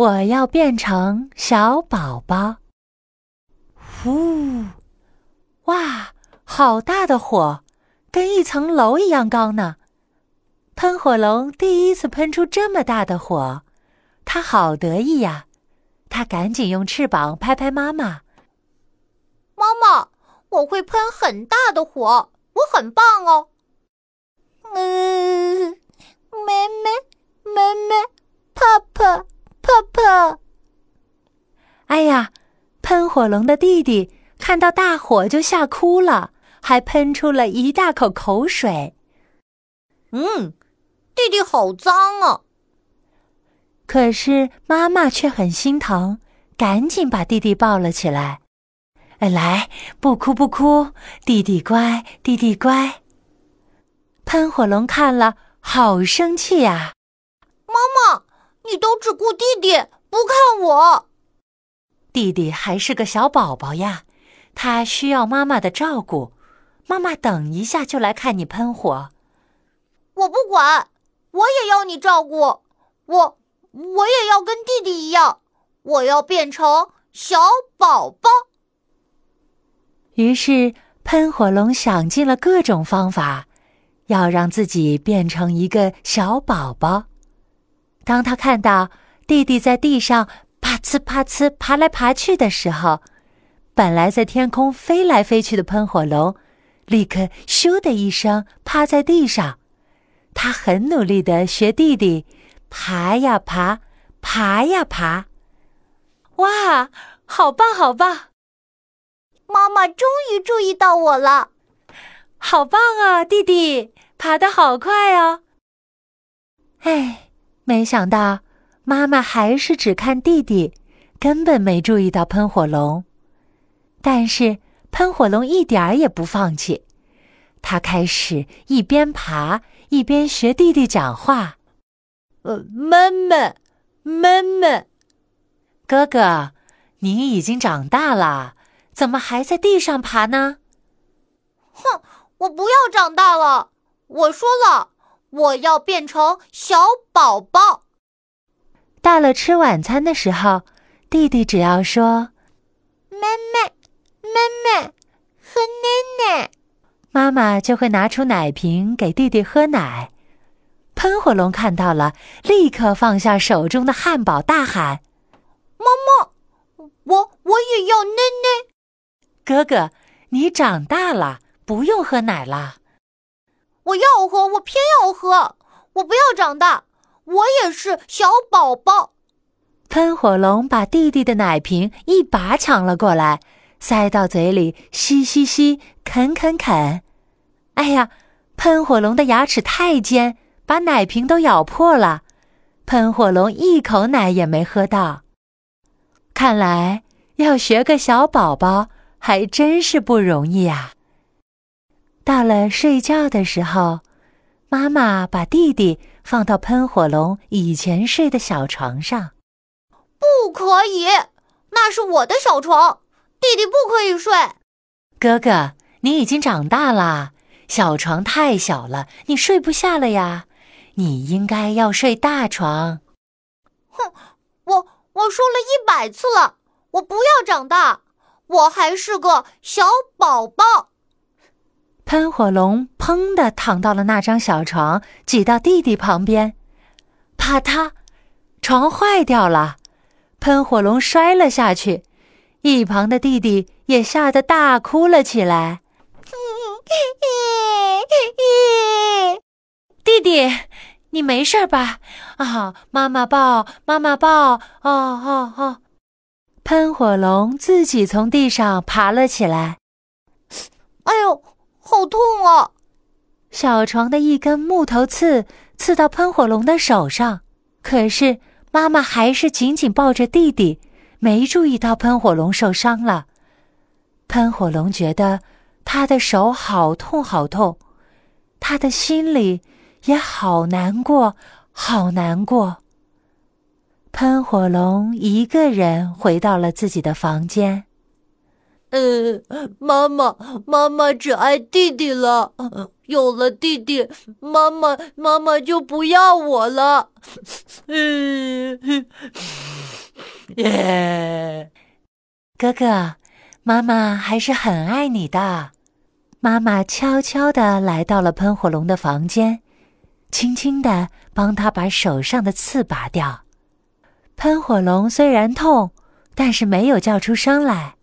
我要变成小宝宝。呼！哇，好大的火，跟一层楼一样高呢！喷火龙第一次喷出这么大的火，它好得意呀！它赶紧用翅膀拍拍妈妈。妈妈，我会喷很大的火，我很棒哦。火龙的弟弟看到大火就吓哭了，还喷出了一大口口水。嗯，弟弟好脏啊！可是妈妈却很心疼，赶紧把弟弟抱了起来。来，不哭不哭，弟弟乖，弟弟乖。喷火龙看了，好生气呀！妈妈，你都只顾弟弟，不看我。弟弟还是个小宝宝呀，他需要妈妈的照顾。妈妈等一下就来看你喷火。我不管，我也要你照顾。我，我也要跟弟弟一样，我要变成小宝宝。于是，喷火龙想尽了各种方法，要让自己变成一个小宝宝。当他看到弟弟在地上啪呲啪呲爬来爬去的时候，本来在天空飞来飞去的喷火龙，立刻咻的一声趴在地上。他很努力的学弟弟，爬呀爬，爬呀爬。哇，好棒，好棒！妈妈终于注意到我了，好棒啊，弟弟爬得好快哦！哎，没想到妈妈还是只看弟弟，根本没注意到喷火龙。但是喷火龙一点儿也不放弃，它开始一边爬一边学弟弟讲话：“呃，妈妈，妈妈，哥哥，你已经长大了。”怎么还在地上爬呢？哼！我不要长大了。我说了，我要变成小宝宝。到了吃晚餐的时候，弟弟只要说“妈妈，妈妈，喝奶奶”，妈妈就会拿出奶瓶给弟弟喝奶。喷火龙看到了，立刻放下手中的汉堡，大喊：“妈妈，我我也要奶奶！”哥哥，你长大了，不用喝奶了。我要喝，我偏要喝。我不要长大，我也是小宝宝。喷火龙把弟弟的奶瓶一把抢了过来，塞到嘴里，吸吸吸，啃啃啃。哎呀，喷火龙的牙齿太尖，把奶瓶都咬破了。喷火龙一口奶也没喝到。看来要学个小宝宝。还真是不容易呀！到了睡觉的时候，妈妈把弟弟放到喷火龙以前睡的小床上。不可以，那是我的小床，弟弟不可以睡。哥哥，你已经长大了，小床太小了，你睡不下了呀。你应该要睡大床。哼，我我说了一百次了，我不要长大。我还是个小宝宝。喷火龙砰的躺到了那张小床，挤到弟弟旁边，啪嗒，床坏掉了，喷火龙摔了下去，一旁的弟弟也吓得大哭了起来。弟弟，你没事吧？啊，妈妈抱，妈妈抱，哦哦哦。喷火龙自己从地上爬了起来。哎呦，好痛啊！小床的一根木头刺刺到喷火龙的手上，可是妈妈还是紧紧抱着弟弟，没注意到喷火龙受伤了。喷火龙觉得他的手好痛好痛，他的心里也好难过，好难过。喷火龙一个人回到了自己的房间。嗯，妈妈，妈妈只爱弟弟了。有了弟弟，妈妈，妈妈就不要我了。嗯，耶，哥哥，妈妈还是很爱你的。妈妈悄悄地来到了喷火龙的房间，轻轻地帮他把手上的刺拔掉。喷火龙虽然痛，但是没有叫出声来。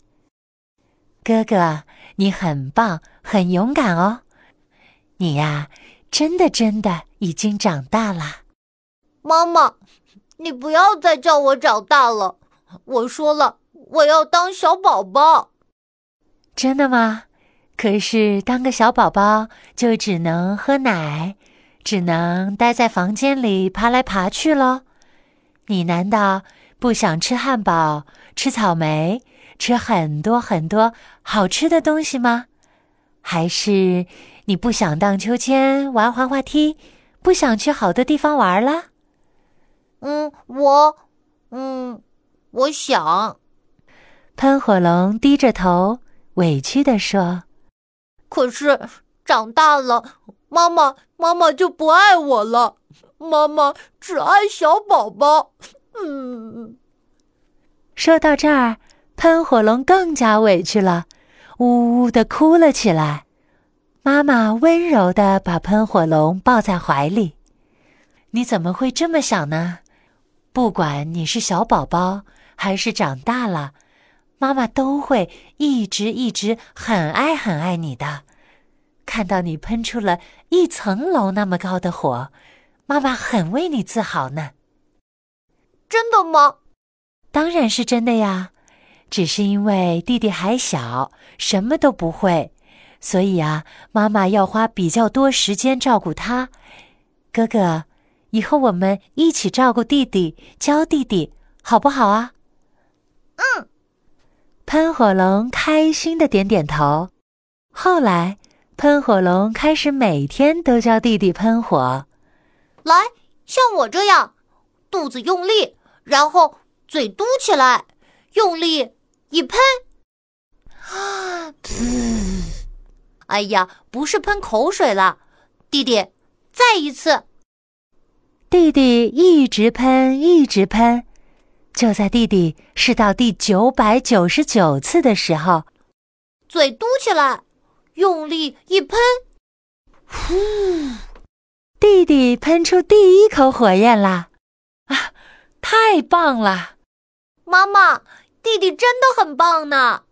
哥哥，你很棒，很勇敢哦！你呀，真的真的已经长大了。妈妈，你不要再叫我长大了。我说了，我要当小宝宝。真的吗？可是当个小宝宝就只能喝奶，只能待在房间里爬来爬去喽。你难道不想吃汉堡、吃草莓？吃很多很多好吃的东西吗？还是你不想荡秋千、玩滑滑梯，不想去好多地方玩了？嗯，我，嗯，我想。喷火龙低着头，委屈地说：“可是长大了，妈妈，妈妈就不爱我了。妈妈只爱小宝宝。”嗯，说到这儿。喷火龙更加委屈了，呜呜的哭了起来。妈妈温柔的把喷火龙抱在怀里。你怎么会这么想呢？不管你是小宝宝还是长大了，妈妈都会一直一直很爱很爱你的。看到你喷出了一层楼那么高的火，妈妈很为你自豪呢。真的吗？当然是真的呀。只是因为弟弟还小，什么都不会，所以啊，妈妈要花比较多时间照顾他。哥哥，以后我们一起照顾弟弟，教弟弟，好不好啊？嗯。喷火龙开心的点点头。后来，喷火龙开始每天都教弟弟喷火。来，像我这样，肚子用力，然后嘴嘟起来，用力。一喷，啊！哎呀，不是喷口水了，弟弟，再一次。弟弟一直喷，一直喷，就在弟弟试到第九百九十九次的时候，嘴嘟起来，用力一喷，呼！弟弟喷出第一口火焰啦！啊，太棒了，妈妈！弟弟真的很棒呢，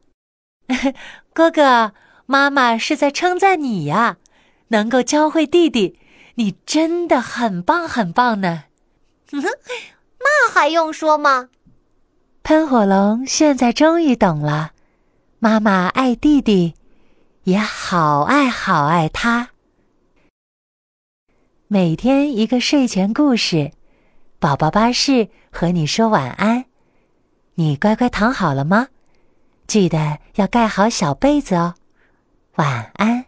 哥哥，妈妈是在称赞你呀，能够教会弟弟，你真的很棒很棒呢。那还用说吗？喷火龙现在终于懂了，妈妈爱弟弟，也好爱好爱他。每天一个睡前故事，宝宝巴士和你说晚安。你乖乖躺好了吗？记得要盖好小被子哦。晚安。